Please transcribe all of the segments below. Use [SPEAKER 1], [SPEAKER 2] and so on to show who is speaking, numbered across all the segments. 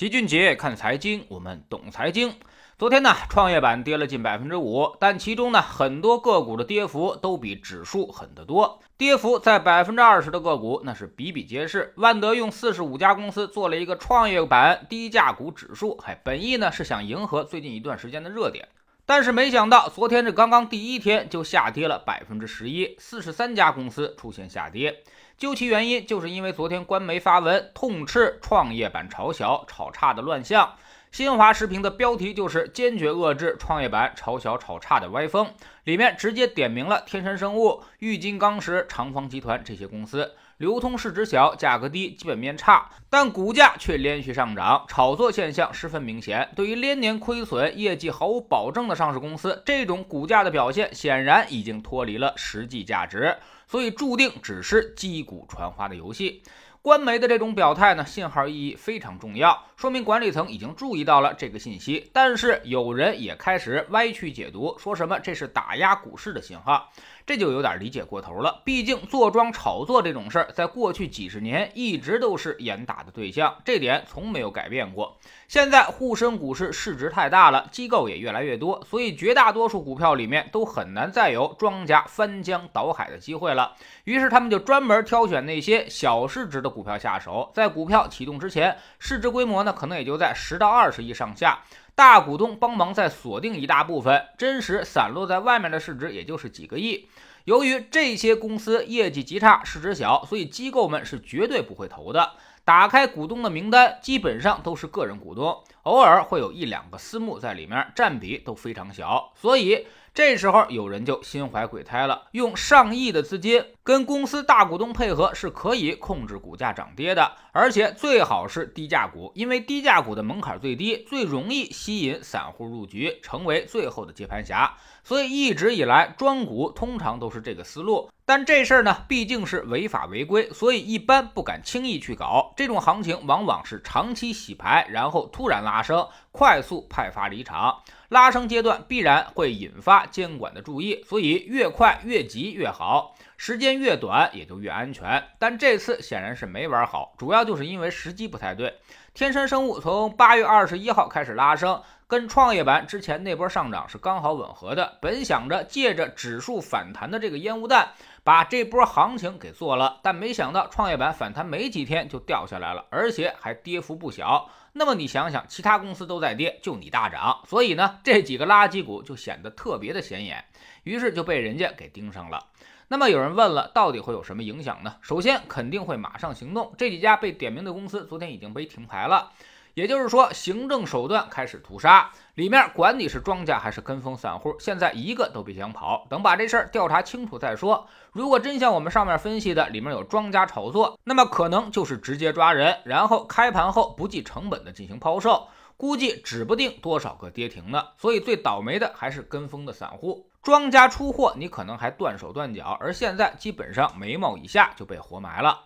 [SPEAKER 1] 齐俊杰看财经，我们懂财经。昨天呢，创业板跌了近百分之五，但其中呢，很多个股的跌幅都比指数狠得多。跌幅在百分之二十的个股那是比比皆是。万德用四十五家公司做了一个创业板低价股指数，还本意呢是想迎合最近一段时间的热点，但是没想到昨天这刚刚第一天就下跌了百分之十一，四十三家公司出现下跌。究其原因，就是因为昨天官媒发文痛斥创业板炒小、炒差的乱象。新华时评的标题就是“坚决遏制创业板炒小炒差的歪风”，里面直接点名了天山生物、玉金刚石、长方集团这些公司，流通市值小、价格低、基本面差，但股价却连续上涨，炒作现象十分明显。对于连年亏损、业绩毫无保证的上市公司，这种股价的表现显然已经脱离了实际价值。所以注定只是击鼓传花的游戏。官媒的这种表态呢，信号意义非常重要，说明管理层已经注意到了这个信息。但是有人也开始歪曲解读，说什么这是打压股市的信号。这就有点理解过头了。毕竟坐庄炒作这种事儿，在过去几十年一直都是严打的对象，这点从没有改变过。现在沪深股市市值太大了，机构也越来越多，所以绝大多数股票里面都很难再有庄家翻江倒海的机会了。于是他们就专门挑选那些小市值的股票下手，在股票启动之前，市值规模呢可能也就在十到二十亿上下。大股东帮忙再锁定一大部分，真实散落在外面的市值也就是几个亿。由于这些公司业绩极差，市值小，所以机构们是绝对不会投的。打开股东的名单，基本上都是个人股东，偶尔会有一两个私募在里面，占比都非常小。所以这时候有人就心怀鬼胎了，用上亿的资金。跟公司大股东配合是可以控制股价涨跌的，而且最好是低价股，因为低价股的门槛最低，最容易吸引散户入局，成为最后的接盘侠。所以一直以来，庄股通常都是这个思路。但这事儿呢，毕竟是违法违规，所以一般不敢轻易去搞。这种行情往往是长期洗牌，然后突然拉升，快速派发离场。拉升阶段必然会引发监管的注意，所以越快越急越好。时间越短也就越安全，但这次显然是没玩好，主要就是因为时机不太对。天山生物从八月二十一号开始拉升，跟创业板之前那波上涨是刚好吻合的。本想着借着指数反弹的这个烟雾弹，把这波行情给做了，但没想到创业板反弹没几天就掉下来了，而且还跌幅不小。那么你想想，其他公司都在跌，就你大涨，所以呢，这几个垃圾股就显得特别的显眼，于是就被人家给盯上了。那么有人问了，到底会有什么影响呢？首先肯定会马上行动。这几家被点名的公司昨天已经被停牌了，也就是说行政手段开始屠杀。里面管你是庄家还是跟风散户，现在一个都别想跑。等把这事儿调查清楚再说。如果真像我们上面分析的，里面有庄家炒作，那么可能就是直接抓人，然后开盘后不计成本的进行抛售。估计指不定多少个跌停呢，所以最倒霉的还是跟风的散户。庄家出货，你可能还断手断脚，而现在基本上眉毛以下就被活埋了。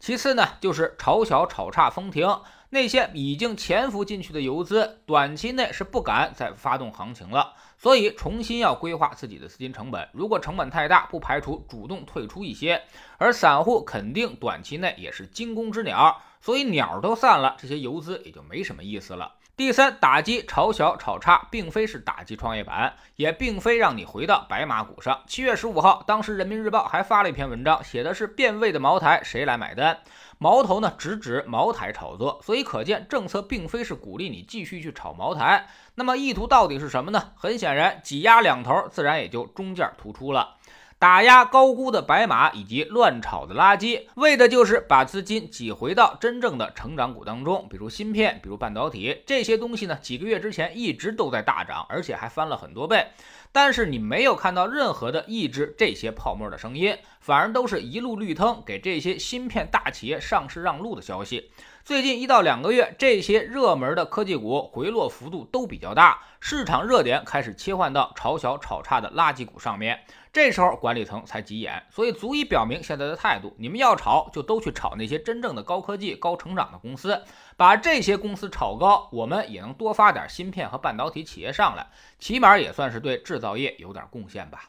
[SPEAKER 1] 其次呢，就是炒小炒差封停，那些已经潜伏进去的游资，短期内是不敢再发动行情了，所以重新要规划自己的资金成本。如果成本太大，不排除主动退出一些。而散户肯定短期内也是惊弓之鸟，所以鸟都散了，这些游资也就没什么意思了。第三，打击炒小炒差，并非是打击创业板，也并非让你回到白马股上。七月十五号，当时人民日报还发了一篇文章，写的是变味的茅台谁来买单？矛头呢直指茅台炒作，所以可见政策并非是鼓励你继续去炒茅台。那么意图到底是什么呢？很显然，挤压两头，自然也就中间突出了。打压高估的白马以及乱炒的垃圾，为的就是把资金挤回到真正的成长股当中，比如芯片，比如半导体这些东西呢。几个月之前一直都在大涨，而且还翻了很多倍，但是你没有看到任何的抑制这些泡沫的声音，反而都是一路绿灯，给这些芯片大企业上市让路的消息。最近一到两个月，这些热门的科技股回落幅度都比较大，市场热点开始切换到炒小炒差的垃圾股上面。这时候管理层才急眼，所以足以表明现在的态度：你们要炒就都去炒那些真正的高科技、高成长的公司，把这些公司炒高，我们也能多发点芯片和半导体企业上来，起码也算是对制造业有点贡献吧。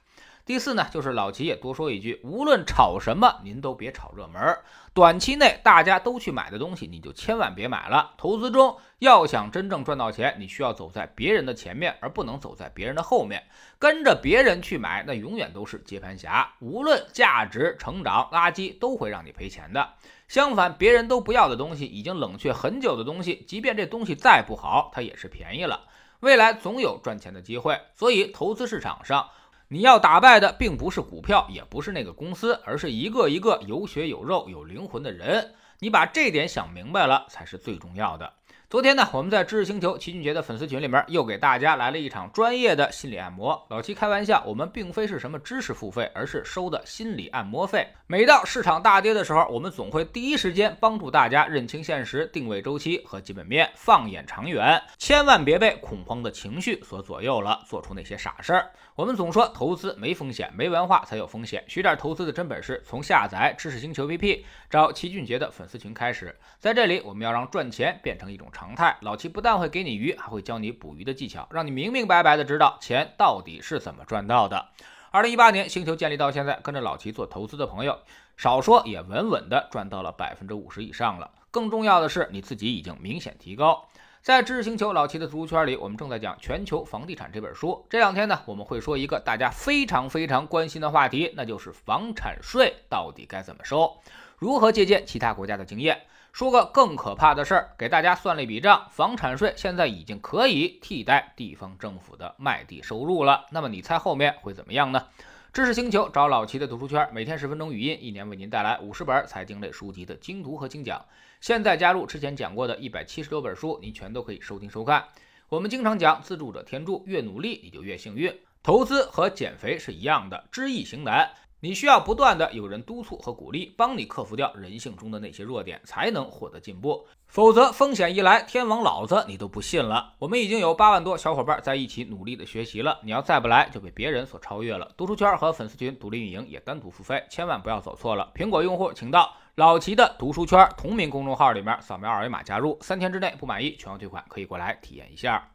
[SPEAKER 1] 第四呢，就是老齐也多说一句，无论炒什么，您都别炒热门。短期内大家都去买的东西，你就千万别买了。投资中要想真正赚到钱，你需要走在别人的前面，而不能走在别人的后面。跟着别人去买，那永远都是接盘侠。无论价值、成长、垃圾，都会让你赔钱的。相反，别人都不要的东西，已经冷却很久的东西，即便这东西再不好，它也是便宜了。未来总有赚钱的机会。所以，投资市场上。你要打败的并不是股票，也不是那个公司，而是一个一个有血有肉、有灵魂的人。你把这点想明白了，才是最重要的。昨天呢，我们在知识星球齐俊杰的粉丝群里面又给大家来了一场专业的心理按摩。老齐开玩笑，我们并非是什么知识付费，而是收的心理按摩费。每到市场大跌的时候，我们总会第一时间帮助大家认清现实、定位周期和基本面，放眼长远，千万别被恐慌的情绪所左右了，做出那些傻事儿。我们总说投资没风险，没文化才有风险。学点投资的真本事，从下载知识星球 APP，找齐俊杰的粉丝群开始。在这里，我们要让赚钱变成一种。常态，老七不但会给你鱼，还会教你捕鱼的技巧，让你明明白白的知道钱到底是怎么赚到的。二零一八年星球建立到现在，跟着老齐做投资的朋友，少说也稳稳的赚到了百分之五十以上了。更重要的是，你自己已经明显提高。在知识星球老齐的读书圈里，我们正在讲《全球房地产》这本书。这两天呢，我们会说一个大家非常非常关心的话题，那就是房产税到底该怎么收，如何借鉴其他国家的经验。说个更可怕的事儿，给大家算了一笔账，房产税现在已经可以替代地方政府的卖地收入了。那么你猜后面会怎么样呢？知识星球找老齐的读书圈，每天十分钟语音，一年为您带来五十本财经类书籍的精读和精讲。现在加入之前讲过的一百七十多本书，您全都可以收听收看。我们经常讲自助者天助，越努力你就越幸运。投资和减肥是一样的，知易行难。你需要不断的有人督促和鼓励，帮你克服掉人性中的那些弱点，才能获得进步。否则风险一来，天王老子你都不信了。我们已经有八万多小伙伴在一起努力的学习了，你要再不来，就被别人所超越了。读书圈和粉丝群独立运营也单独付费，千万不要走错了。苹果用户请到老齐的读书圈同名公众号里面扫描二维码加入，三天之内不满意全额退款，可以过来体验一下。